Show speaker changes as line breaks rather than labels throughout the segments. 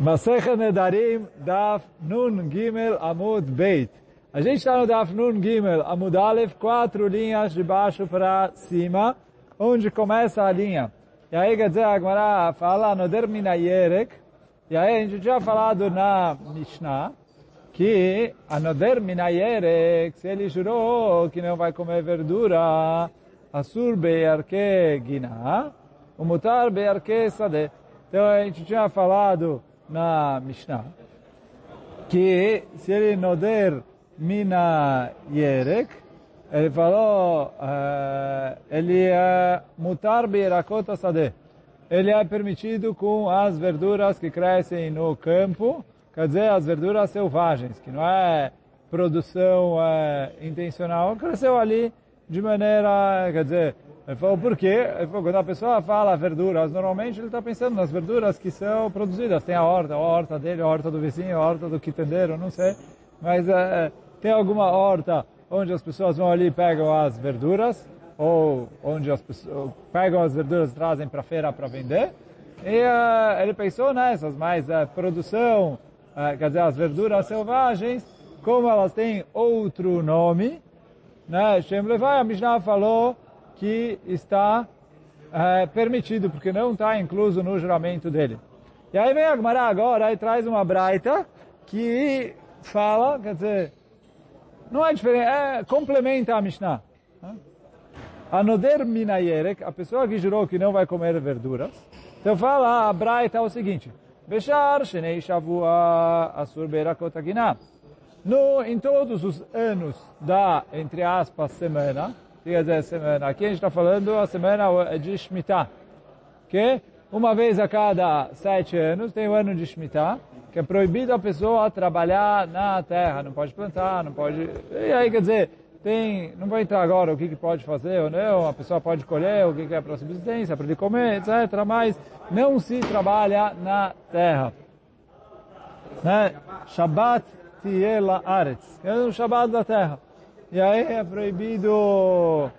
Masechet Nedarim, Daf Nun Gimel Amud Beit. A gente está no Daf Nun Gimel Amud Aleph, quatro linhas de baixo para cima, onde começa a linha. E aí, quer dizer, a Gemara fala Noder Minayerek, e aí a gente tinha falado na Mishnah, que a Noder Minayerek, se ele jurou que não vai comer verdura, Asur Be'arke Gina, o Mutar Be'arke Sadeh. Então a gente tinha falado na Mishnah que se ele noder mina yerek, ele falou, uh, ele é mutar beirakot sadeh. Ele é permitido com as verduras que crescem no campo, quer dizer, as verduras selvagens, que não é produção é, intencional, cresceu ali de maneira, quer dizer, ele falou, por quê? Ele falou, quando a pessoa fala verduras, normalmente ele está pensando nas verduras que são produzidas. Tem a horta, a horta dele, a horta do vizinho, a horta do quitandeiro, não sei. Mas é, tem alguma horta onde as pessoas vão ali e pegam as verduras, ou onde as pessoas pegam as verduras e trazem para a feira para vender. E uh, ele pensou nessas, mas a uh, produção, quer dizer, as verduras selvagens, como elas têm outro nome, né? Shem Levai, a Mishnah falou que está é, permitido, porque não está incluso no juramento dele. E aí vem a agora e traz uma braita que fala, quer dizer, não é diferente, é, complementa a Mishnah. A Noder Minayerek, a pessoa que jurou que não vai comer verduras, então fala a braita o seguinte, Beshar Shenei Shavua Asur Berakot no, em todos os anos da, entre aspas, semana, quer dizer, semana, aqui a gente está falando a semana de Shemitah, que uma vez a cada sete anos tem o ano de Shemitah, que é proibido a pessoa trabalhar na terra, não pode plantar, não pode... E aí, quer dizer, tem, não vou entrar agora o que, que pode fazer ou não, a pessoa pode colher o que, que é para subsistência, para ele comer, etc. Mas não se trabalha na terra. Né? Shabbat Tiela Aretz, é o Shabbat da terra. E aí é proibido.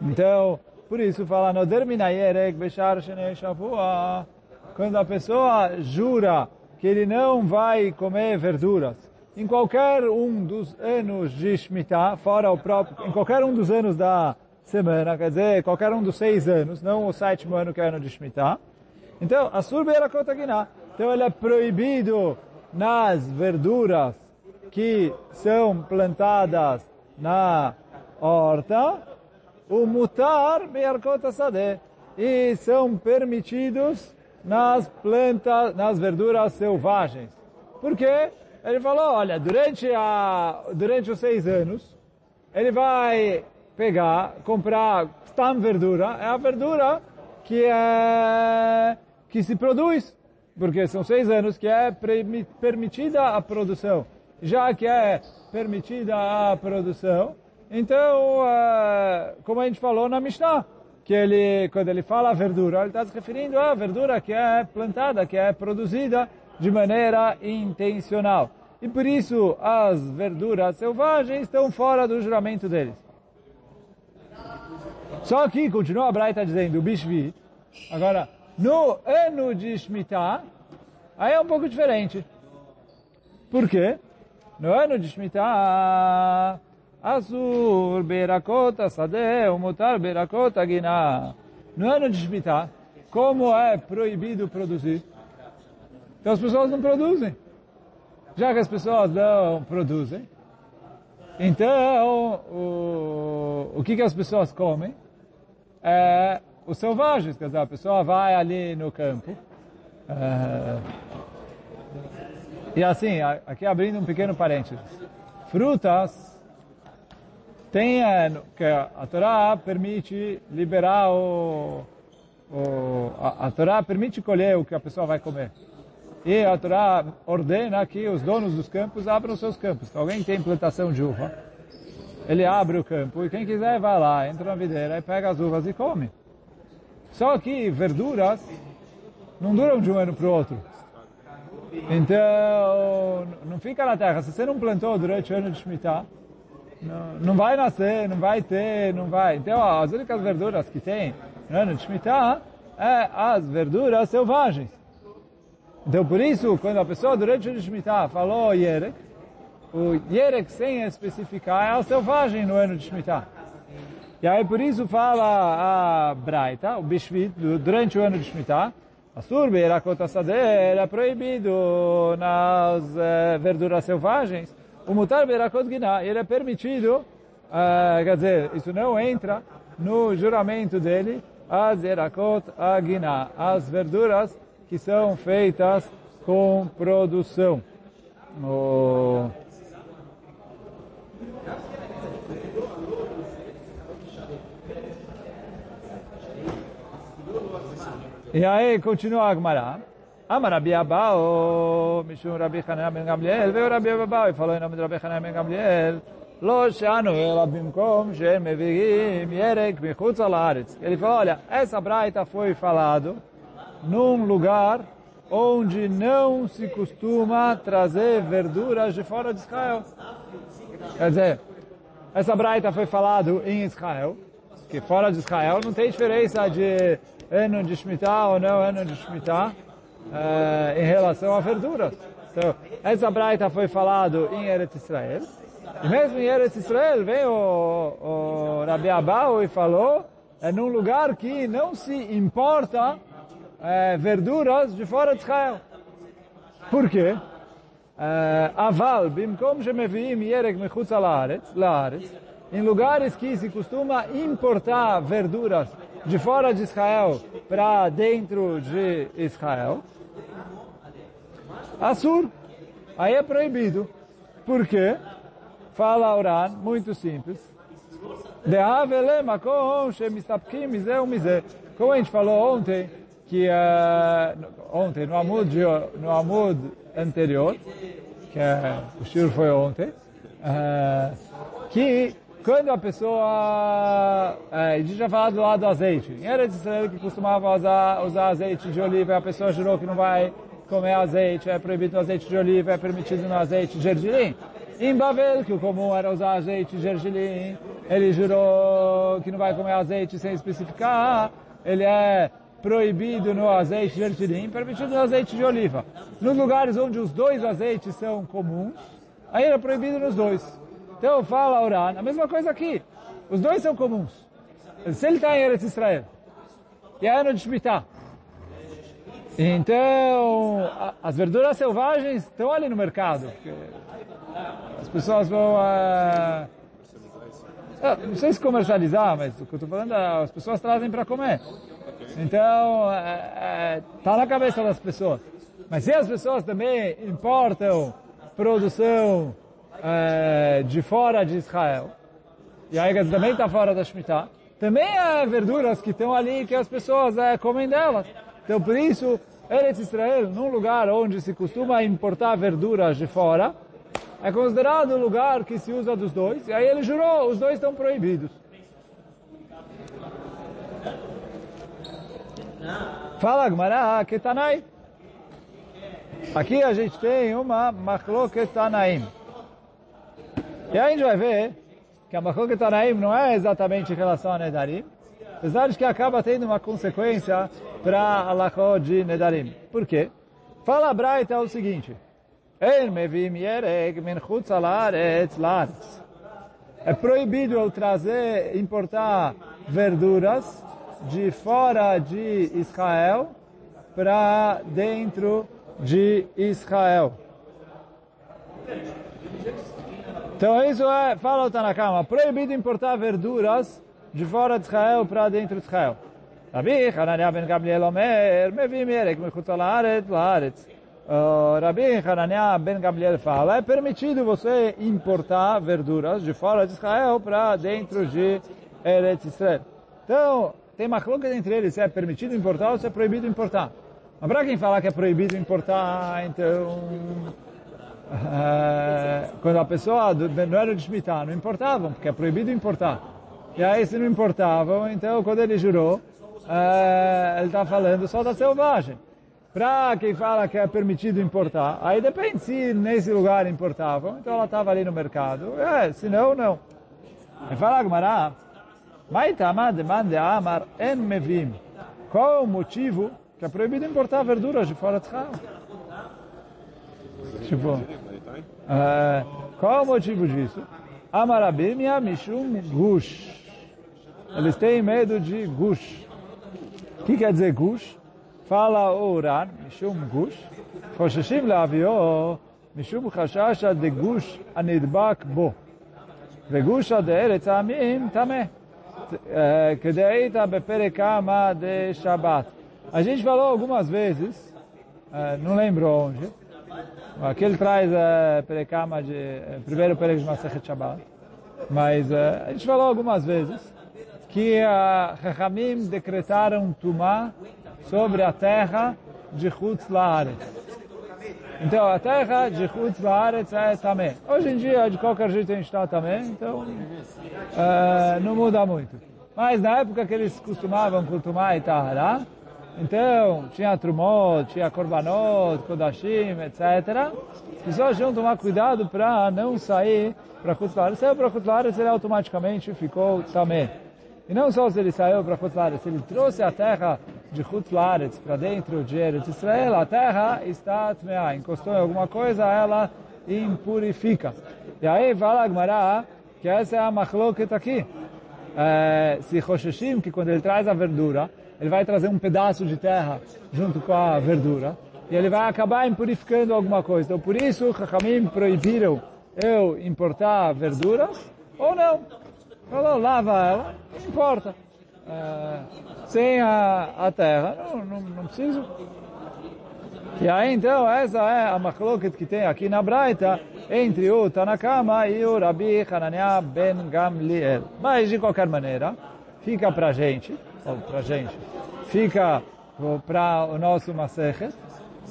Então, por isso fala, no derminayerek bechar shenei shavua. Quando a pessoa jura que ele não vai comer verduras, em qualquer um dos anos de Shemitah, fora o próprio, em qualquer um dos anos da semana, quer dizer, qualquer um dos seis anos, não o sétimo ano que é ano de Shemitah. Então, a surbeira kotaginá. Então ele é proibido nas verduras que são plantadas na horta, o mutar be'arkot sadeh, e são permitidos nas plantas, nas verduras selvagens. Por quê? Ele falou, olha, durante, a, durante os seis anos, ele vai pegar, comprar stam verdura, é a verdura que, é, que se produz porque são seis anos que é permitida a produção. Já que é permitida a produção, então, uh, como a gente falou na Mishnah, que ele, quando ele fala verdura, ele está se referindo à verdura que é plantada, que é produzida de maneira intencional. E por isso as verduras selvagens estão fora do juramento deles. Só que, continua a Braita dizendo, o Bishvi, agora, no ano de Shemitah, aí é um pouco diferente. Por quê? No ano de Shemitah, Asur Berakota Sadeh, Mutar Berakota Gina. No ano de Shemitah, como é proibido produzir? Então as pessoas não produzem. Já que as pessoas não produzem, então o, o que, que as pessoas comem? É os selvagens, quer dizer, a pessoa vai ali no campo. É, e assim, aqui abrindo um pequeno parênteses. Frutas tem é, que a Torá permite liberar o, o a, a Torá permite colher o que a pessoa vai comer. E a Torá ordena que os donos dos campos abram seus campos. Então, alguém tem plantação de uva, ele abre o campo e quem quiser vai lá, entra na videira e pega as uvas e come. Só que verduras não duram de um ano para o outro. Então, não fica na terra. Se você não plantou durante o ano de Shemitah, não, não vai nascer, não vai ter, não vai. Então, as únicas verduras que tem no ano de Shemitah é as verduras selvagens. Então, por isso, quando a pessoa durante o Shemitah falou Yerek, o Yerek sem especificar é a selvagem no ano de Shemitah. E aí, por isso, fala a Braita, o Bishvit, durante o ano de Shemitah, a surbe era era proibido nas eh, verduras selvagens. O mutar berakot guiná, ele é permitido, eh, quer dizer, isso não entra no juramento dele, as erakot aguiná, as verduras que são feitas com produção. E aí continua a Agmará. Amar Rabi Abao, Mishum Rabi Hanan ben Gamliel, veio Rabi Abao e falou em nome de Rabi Hanan ben Gamliel, Lo Sheanu Ela Bimkom Shem Mevirim Yerek Michutz Alaretz. Ele falou, olha, essa braita foi falado num lugar onde não se costuma trazer verduras de fora de Israel. Quer dizer, essa braita foi falado em Israel, que fora de Israel não tem diferença de ano de Shemitah ou não ano de Shemitah eh, em relação a verduras. Então, essa braita foi falado em Eretz Israel, e mesmo em Eretz Israel veio o, o Rabi Abau e falou, é num lugar que não se importa é, verduras de fora de Israel. Por quê? Aval, bimkom shemeviim yerek mechutz laaretz, em lugares que se costuma importar verduras de fora de Israel para dentro de Israel, Assur, aí é proibido. Por quê? Fala Oran, muito simples. Como a gente falou ontem, que uh, ontem, no Amud, no Amud anterior, que uh, o Shur foi ontem, uh, que quando a pessoa, a gente já falou do lado do azeite, em Eretz Israel que costumava usar, usar azeite de oliva, a pessoa jurou que não vai comer azeite, é proibido no azeite de oliva, é permitido no azeite de gergelim. Em Babel, que o comum era usar azeite de gergelim, ele jurou que não vai comer azeite sem especificar, ele é proibido no azeite de gergelim, permitido no azeite de oliva. Nos lugares onde os dois azeites são comuns, aí é proibido nos dois. Então fala Oran, a mesma coisa aqui. Os dois são comuns. Se ele está em Eretz Israel, e é ano de Shemitah, então as verduras selvagens estão ali no mercado. As pessoas vão... Uh, não sei se comercializar, mas o que eu estou falando é as pessoas trazem para comer. Então, está é, na cabeça das pessoas. Mas se as pessoas também importam produção é, de fora de Israel, e aí também está fora da Shemitah, também há verduras que estão ali que as pessoas é, comem delas. Então, por isso, Eretz Israel, num lugar onde se costuma importar verduras de fora, é considerado um lugar que se usa dos dois, e aí ele jurou, os dois estão proibidos. Fala, Gmará, Ketanai. Aqui a gente tem uma Machloket Tanaim. E aí a gente vai ver que a Machloket Tanaim não é exatamente em relação a Nedarim, apesar de que acaba tendo uma consequência para a Lachó de Nedarim. Por quê? Fala a Braita o seguinte, é proibido eu trazer, importar verduras de fora de Israel para dentro de Israel. Então isso é, fala o Tanakama, proibido importar verduras de fora de Israel para dentro de Israel. Rabi Hanania ben Gabriel Omer, mevim erek mechutz laaretz laaretz. Rabi Hanania ben Gabriel fala, é permitido você importar verduras de fora de Israel para dentro de Eretz Israel. Então, tem uma coloca entre eles se é permitido importar ou se é proibido importar. Mas para quem falar que é proibido importar, então... É, quando a pessoa não era de Shemitah, não importavam, porque é proibido importar. E aí se não importavam, então quando ele jurou, é, ele está falando só da selvagem. Para quem fala que é permitido importar, aí depende se nesse lugar importavam, então ela estava ali no mercado. É, se não, não. E fala Gmará, qual é o motivo que é proibido importar verduras de fora de Israel? Tipo, uh, qual é o motivo disso? Amarabim Mishum Gush. Eles têm medo de Gush. O que quer dizer Gush? Fala o Uran, Mishum Gush. חוששים להביאו משום חשש דגוש הנדבק בו. וגושה דארץ העמים טמא. כדאית בפרק כמה דשבת. A gente falou algumas vezes, não lembro onde, aqui ele traz uh, Perekama de, uh, primeiro Perek de Masechet Shabbat, mas a gente falou algumas vezes que a Chachamim decretaram Tumá sobre a terra de Chutz Laaretz. Então, a terra de Chutz Laaretz é também. Hoje em dia, de qualquer jeito, a gente está também, então uh, não muda muito. Mas na época que eles costumavam cultuar e Tahara, então tinha Trumot, tinha Korbanot, Kodashim, etc. As pessoas tinham que tomar cuidado para não sair para Laaretz. Saiu para Laaretz, ele automaticamente ficou também. E não só se ele saiu para Chutz Laaretz, ele trouxe a terra de Chutz Laaretz para dentro de Eretz Israel, a terra está tmeá, encostou em alguma coisa, ela impurifica. E aí fala a Gemara que essa é a machloket aqui. É, se Rosheshim, que quando ele traz a verdura, ele vai trazer um pedaço de terra junto com a verdura, e ele vai acabar impurificando alguma coisa. Então por isso, Chachamim proibiram eu importar verduras, ou não. Falou, lava ela, não importa. É, sem a, a terra, não, não, não preciso. E aí então, essa é a machloket que tem aqui na Braita, entre o Tanakama e o Rabi Hanania ben Gamliel. Mas, de qualquer maneira, fica pra gente, pra gente, fica para o nosso Masechet,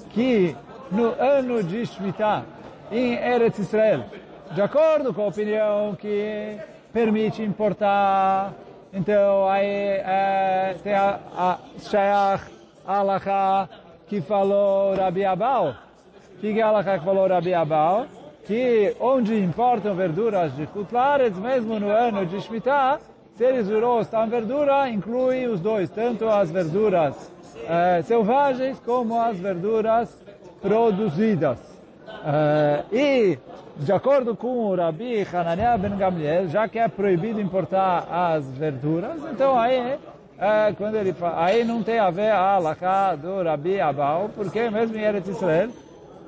que no ano de Shemitah, em Eretz Israel, de acordo com a opinião que permite importar. Então, aí é, tem a, a Shayach Alaha que falou Rabi Abal. O que é Alaha que falou Rabi Abal? Que onde importam verduras de Kutlaretz, mesmo no ano de Shemitah, se eles jurou estão verdura, inclui os dois, tanto as verduras é, selvagens como as verduras produzidas. É, e de acordo com o Rabi Hananiah ben Gamliel, já que é proibido importar as verduras, então aí, é, quando ele fala, aí não tem a ver a alahá do Rabi Abal, porque mesmo em Eretz Israel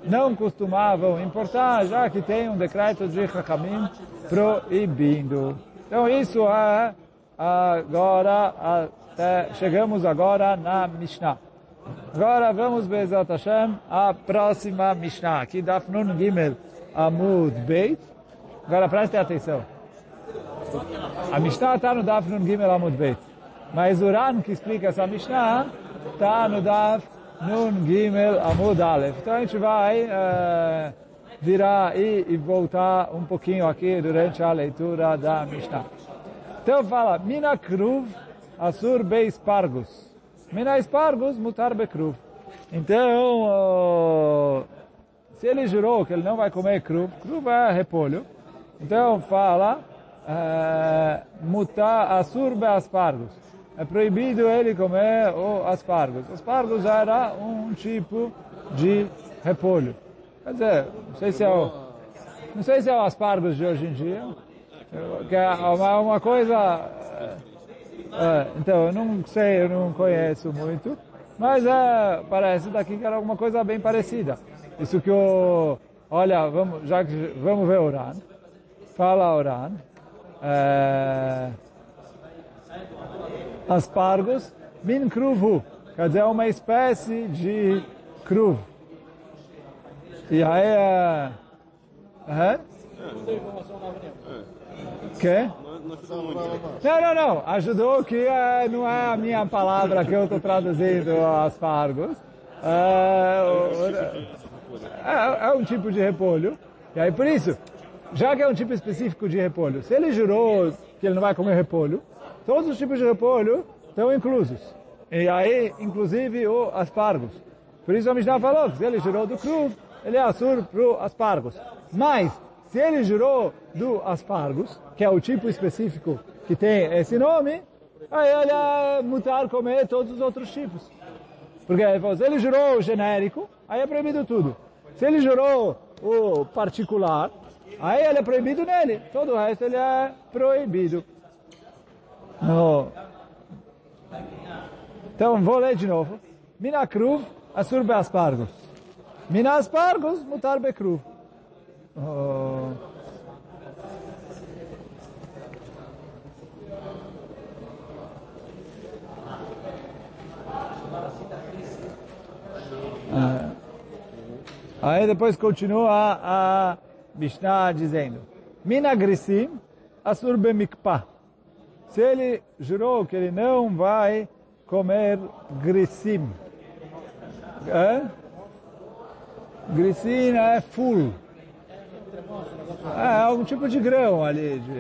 não costumavam importar, já que tem um decreto de Chachamim proibindo. Então isso é agora, até, chegamos agora na Mishnah. Agora vamos, Bezat Hashem, a próxima Mishnah, aqui da Fnun Gimel. Amud Beit. Agora preste atenção. A Mishnah está no Daf Nun Gimel Amud Beit. Mas o Ran que explica essa Mishnah está no Daf Nun Gimel Amud Aleph. Então a gente vai uh, virar e, e voltar um pouquinho aqui durante a leitura da Mishnah. Então fala, Mina Kruv Asur Beis Pargus. Mina Espargus Mutar Bekruv. Então, se ele jurou que ele não vai comer cru, cru é repolho, então fala, uh, mutar asur be aspargos. É proibido ele comer o aspargos. Aspargos era um tipo de repolho. Quer dizer, não sei se é o, não sei se é o aspargos de hoje em dia, é uma, uma coisa, é, então eu não sei, eu não conheço muito, mas é, parece daqui que era alguma coisa bem parecida. Isso que o... Olha, vamos, já que vamos ver Oran. Fala Oran. É, aspargos min kruvu. Quer dizer, é uma espécie de cruv. E aí é... É? Que? Não, não, não. Ajudou que é, não é a minha palavra que eu estou traduzindo aspargos. É, é, é um tipo de repolho. E aí por isso, já que é um tipo específico de repolho, se ele jurou que ele não vai comer repolho, todos os tipos de repolho estão inclusos. E aí, inclusive, o aspargos. Por isso a Mishnah falou que se ele jurou do cru, ele é assur para aspargos. Mas, se ele jurou do aspargos, que é o tipo específico que tem esse nome, aí ele é mutar comer todos os outros tipos. Porque se ele jurou o genérico, aí é proibido tudo. Se ele jurou o particular, aí ele é proibido nele. Todo o resto ele é proibido. Então, vou ler de novo. Mina kruv, asur be aspargos. Mina aspargos, mutar be kruv. Ah. Aí depois continua a Mishnah dizendo, Mina grisim asur bemikpah. Se ele jurou que ele não vai comer grisim. É? Grisim é full. É algum tipo de grão ali, de,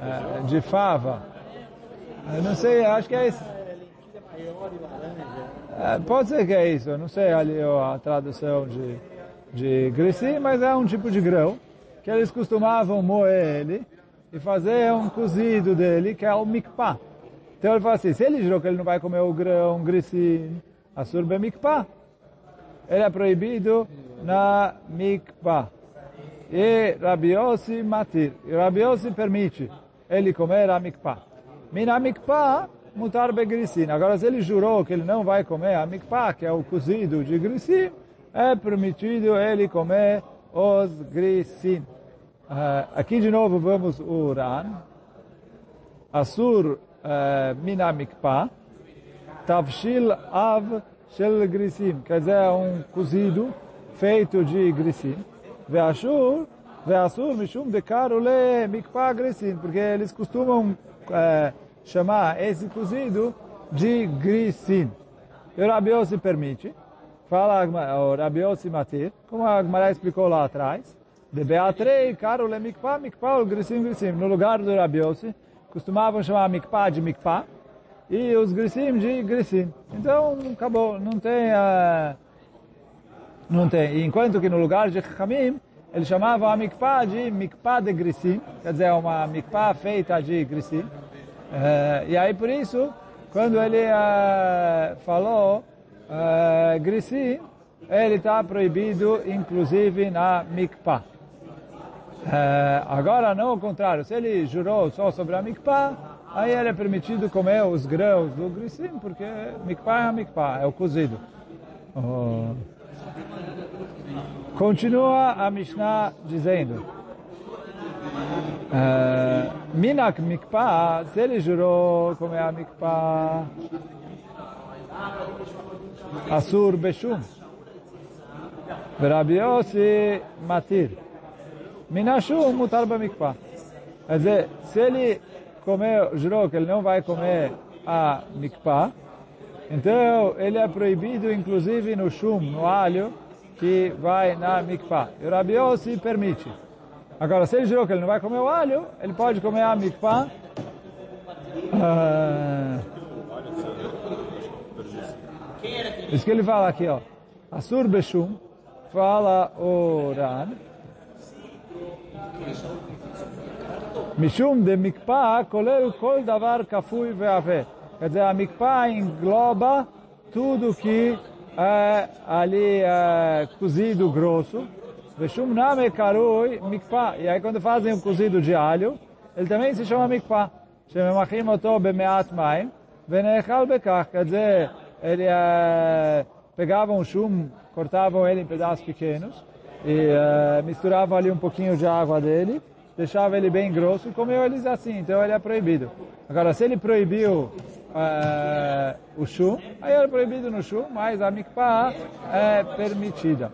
é, de fava. Eu não sei, acho que é isso. É, pode ser que é isso, eu não sei ali a tradução de, de grisim, mas é um tipo de grão que eles costumavam moer ele e fazer um cozido dele, que é o mikpah. Então ele fala assim, se ele jurou que ele não vai comer o grão grisim, a surba mikpah, ele é proibido na mikpah. E Rabiossi matir. E Rabiossi permite ele comer a mikpah. Mina mikpah, mutar. Agora, se ele jurou que ele não vai comer a mikpah, que é o cozido de grisim, é permitido ele comer os grisim. Uh, aqui de novo vamos o Ran. Asur uh, mina mikpah. Tavshil av shel grisim. Quer dizer, é um cozido feito de grisim. Ve'ashur, ve'asur mishum dekar ule mikpah grisim. Porque eles costumam uh, chamar esse cozido de grisim. E o Rabi permite. Fala o Rabi Matir, como a Gemara explicou lá atrás. De Beatrei, caro le mikpah, mikpah, o grisim, grisim. No lugar do Rabi costumavam chamar mikpah de mikpah e os grisim de grisim. Então, acabou, não tem... Uh, não tem. Enquanto que no lugar de Chamim, ele chamava a mikpah de mikpah de grisim, quer dizer, uma mikpah feita de grisim. Uh, e aí, por isso, quando ele uh, falou uh, grisim, ele está proibido, inclusive, na mikpah. Agora, não o contrário. Se ele jurou só sobre a mikpah, aí ele é permitido comer os grãos do grisim, porque mikpah é a é o cozido. Oh. Continua a Mishnah dizendo, uh, Minak mikpah, se ele jurou comer a mikpah, Asur beshum. Rabi Yossi matir. Minashum mutar bamikpah. Quer dizer, se ele comeu, jurou que ele não vai comer a mikpah, então ele é proibido inclusive no chum, no alho, que vai na mikpah. E o Rabi permite. Agora, se ele jurou que ele não vai comer o alho, ele pode comer a mikpah. Uh, isso que ele fala aqui, ó. Asur Beshum, fala o Ran. Mishum de mikpah kolel kol davar kafui ve'ave. Quer dizer, a mikpah engloba tudo que é ali é, cozido grosso. Veshum name karui mikpah. E aí quando fazem o cozido de alho, ele também se chama mikpah. שממחים אותו במעט מים ונאכל בכך. Quer dizer, ele é, pegavam um chum, cortavam ele em pedaços pequenos e é, misturavam ali um pouquinho de água dele, deixava ele bem grosso e comeu eles assim, então ele é proibido. Agora, se ele proibiu é, o chum, aí é proibido no chum, mas a mikpah é permitida.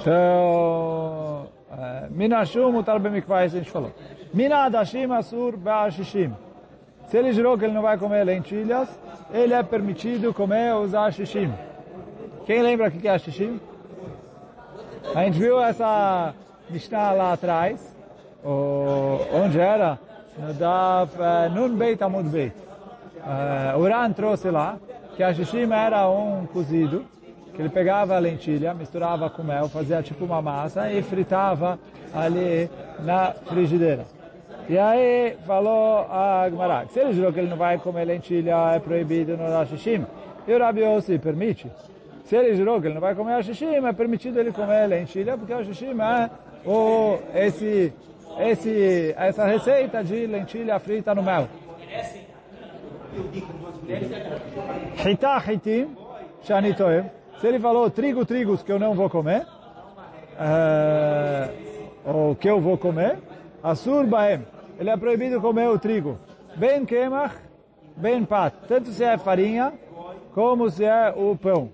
Então, Minashum mutar bemikvah, isso a gente falou. Mina adashim asur ba'ashishim. Se ele jurou que ele não vai comer lentilhas, ele é permitido comer os ashishim. Quem lembra o que é ashishim? A gente viu essa Mishnah lá atrás, onde era? Da Nun Beit Amud Beit. Uh, trouxe lá que ashishim era um cozido que ele pegava a lentilha, misturava com mel, fazia tipo uma massa e fritava ali na frigideira. E aí falou a Gmará, se ele jurou que ele não vai comer lentilha, é proibido no Rashishim. E o Rabi Yossi permite. Se ele jurou que ele não vai comer Rashishim, é permitido ele comer lentilha, porque o Rashishim é o, esse, esse, essa receita de lentilha frita no mel. Hitá hitim, shani toem. Se ele falou trigo, trigos que eu não vou comer, uh, ou que eu vou comer, Asur baem. Ele é proibido comer o trigo. Ben kemach, ben pat. Tanto se é farinha, como se é o pão.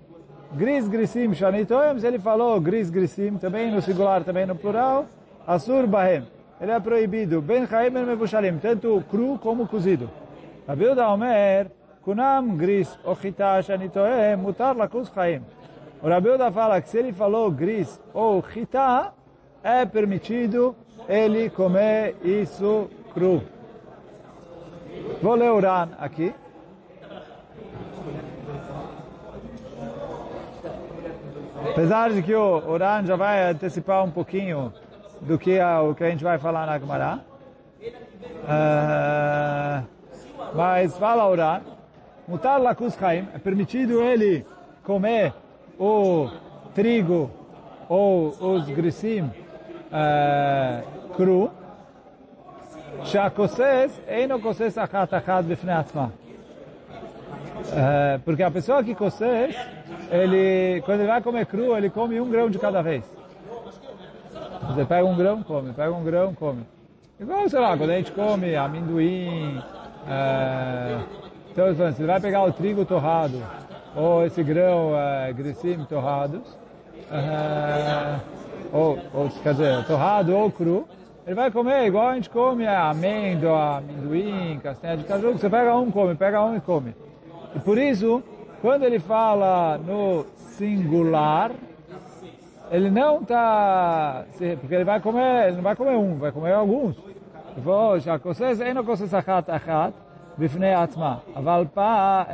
Gris grisim shanitoyem, ele falou gris grisim, também no singular, também no plural. Asur baem. Ele é proibido. Ben chaim ben mevushalim, tanto cru como cozido. Rabi Yehuda Omer, kunam gris ou chita shanitoyem, mutar lakus chaim. O Rabi Yehuda fala que se ele falou gris ou chita, é permitido ele comer isso cru. Vou ler o Ran aqui. Apesar de que o Ran já vai antecipar um pouquinho do que a, o que a gente vai falar na Gemara. Uh, mas fala o Ran, mutar lakus chaim, é permitido ele comer o trigo ou os grisim uh, cru, שהכוסס אינו כוסס אחת אחת בפני עצמה. Uh, porque a pessoa que cosce, ele, quando ele vai comer cru, ele come um grão de cada vez. Você pega um grão, come, pega um grão, come. Igual, sei lá, quando a gente come amendoim, uh, então, você vai pegar o trigo torrado, ou esse grão uh, grissim torrados, uh, ou, ou, quer dizer, torrado ou cru, ele vai comer igual a gente come amêndoa, amendoim, castanha de caju, você pega um, come, pega um e come. E por isso, quando ele fala no singular, ele não está, porque ele vai comer, ele não vai comer um, vai comer alguns. Ele falou, שהכוסס אינו כוסס אחת אחת בפני עצמה, אבל פת,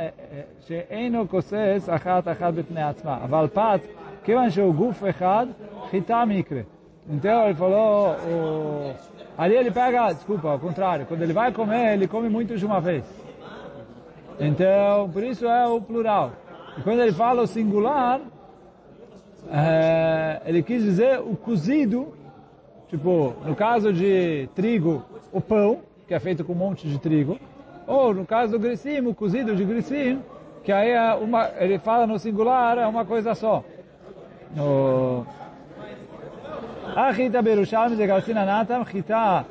שאינו כוסס אחת אחת בפני עצמה, אבל פת, כיוון שהוא גוף אחד, חיטה מקרה. Então ele falou, o... ali ele pega, desculpa, ao contrário, quando ele vai comer, ele come muito de uma vez. Então, por isso é o plural. E quando ele fala o singular, é, ele quis dizer o cozido, tipo, no caso de trigo, o pão, que é feito com um monte de trigo, ou no caso do grissim, o cozido de grissim, que aí é uma, ele fala no singular, é uma coisa só. No, החיטה בירושלמי זה גרסין הנתם, חיטה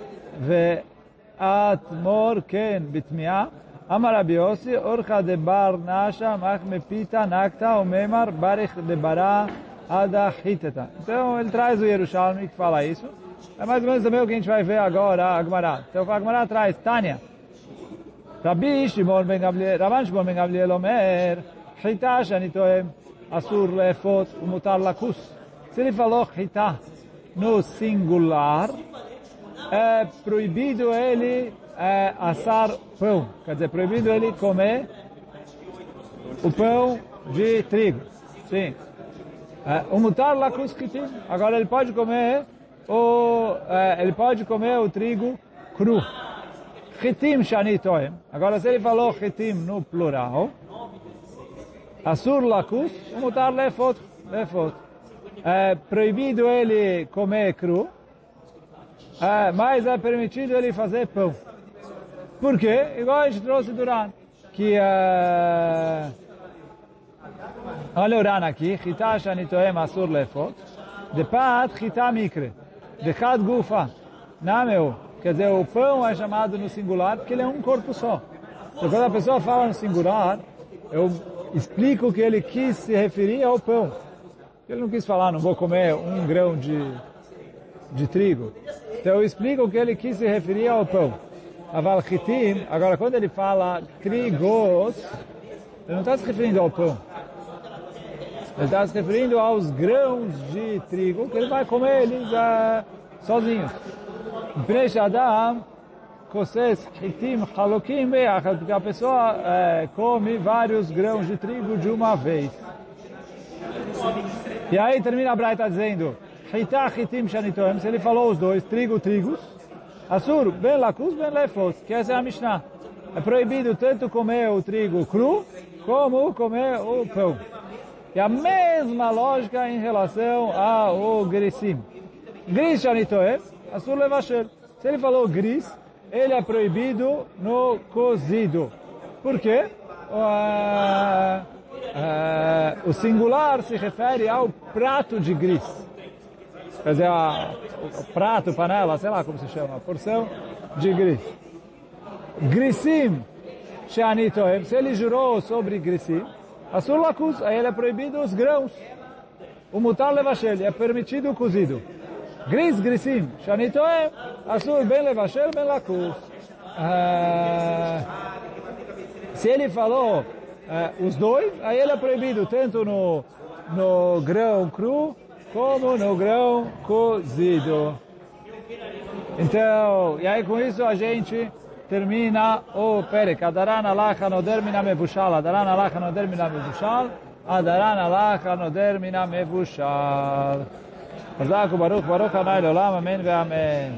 ואטמור כן בתמיהה. אמר רבי יוסי, אורחא דבר נשה, מח מפיתה נקתא, וממר ברך דברא עדה חיטתה. Então ele traz o Yerushalmi que fala isso. É mais ou menos também o que a gente vai ver agora, a Agmará. Então a Agmará traz Tânia. רבי שמעון בן גמליאל, רבן שמעון בן גמליאל אומר, חיטה שאני טועה, אסור לאפות ומותר לכוס. Se ele falou חיטה no singular, é proibido ele é, assar pão. Quer dizer, proibido ele comer o pão de trigo. Sim. É, o mutar lakuskitim. Agora ele pode comer o, é, ele pode comer o trigo cru. Chitim shanitoim. Agora se ele falou chitim no plural, assur lakus, o mutar lefot, lefot é proibido ele comer cru, é, mas é permitido ele fazer pão. Por quê? Igual a gente trouxe durante que é, olha o Ran aqui, Chita shanitoem asur lefot, de pat chita mikre, de chad gufa, nameu, quer dizer, o pão é chamado no singular porque ele é um corpo só. Então quando a pessoa fala no singular, eu explico que ele quis se referir ao pão. Ele não quis falar, não vou comer um grão de, de trigo. Então eu explico que ele quis se referir ao pão. Aval chitim, agora quando ele fala trigos, ele não está se referindo ao pão. Ele está se referindo aos grãos de trigo que ele vai comer eles uh, sozinhos. Pnei Adam, koses chitim halokim beachad, porque a pessoa uh, come vários grãos de trigo de uma vez. E aí termina a Braita dizendo, Hitah hitim shanitoem, se ele falou os dois, trigo, trigos, Asur, ben lacus, ben lefos, que essa é a Mishnah. É proibido tanto comer o trigo cru, como comer o pão. E a mesma lógica em relação ao grissim. Gris shanitoem, asur levashel. Se ele falou gris, ele é proibido no cozido. Por quê? Uh, uh, o singular se refere ao prato de gris. Quer dizer, a, o prato, panela, sei lá como se chama, porção de gris. Grisim, Sheanitoem, se ele jurou sobre grisim, Asur lacus, aí ele é proibido os grãos. O mutar levashel, é permitido o cozido. Gris, grisim, Sheanitoem, Asur ben levashel, ben lacus. Uh, se ele falou uh, os dois, aí ele é proibido tanto no, no grão cru como no grão cozido. Então, e aí com isso a gente termina o Perek. Adaran alacha noder mina mevushal. Adaran alacha noder mina mevushal. Adaran alacha noder mina mevushal. חזק וברוך ברוך ה' לעולם אמן ואמן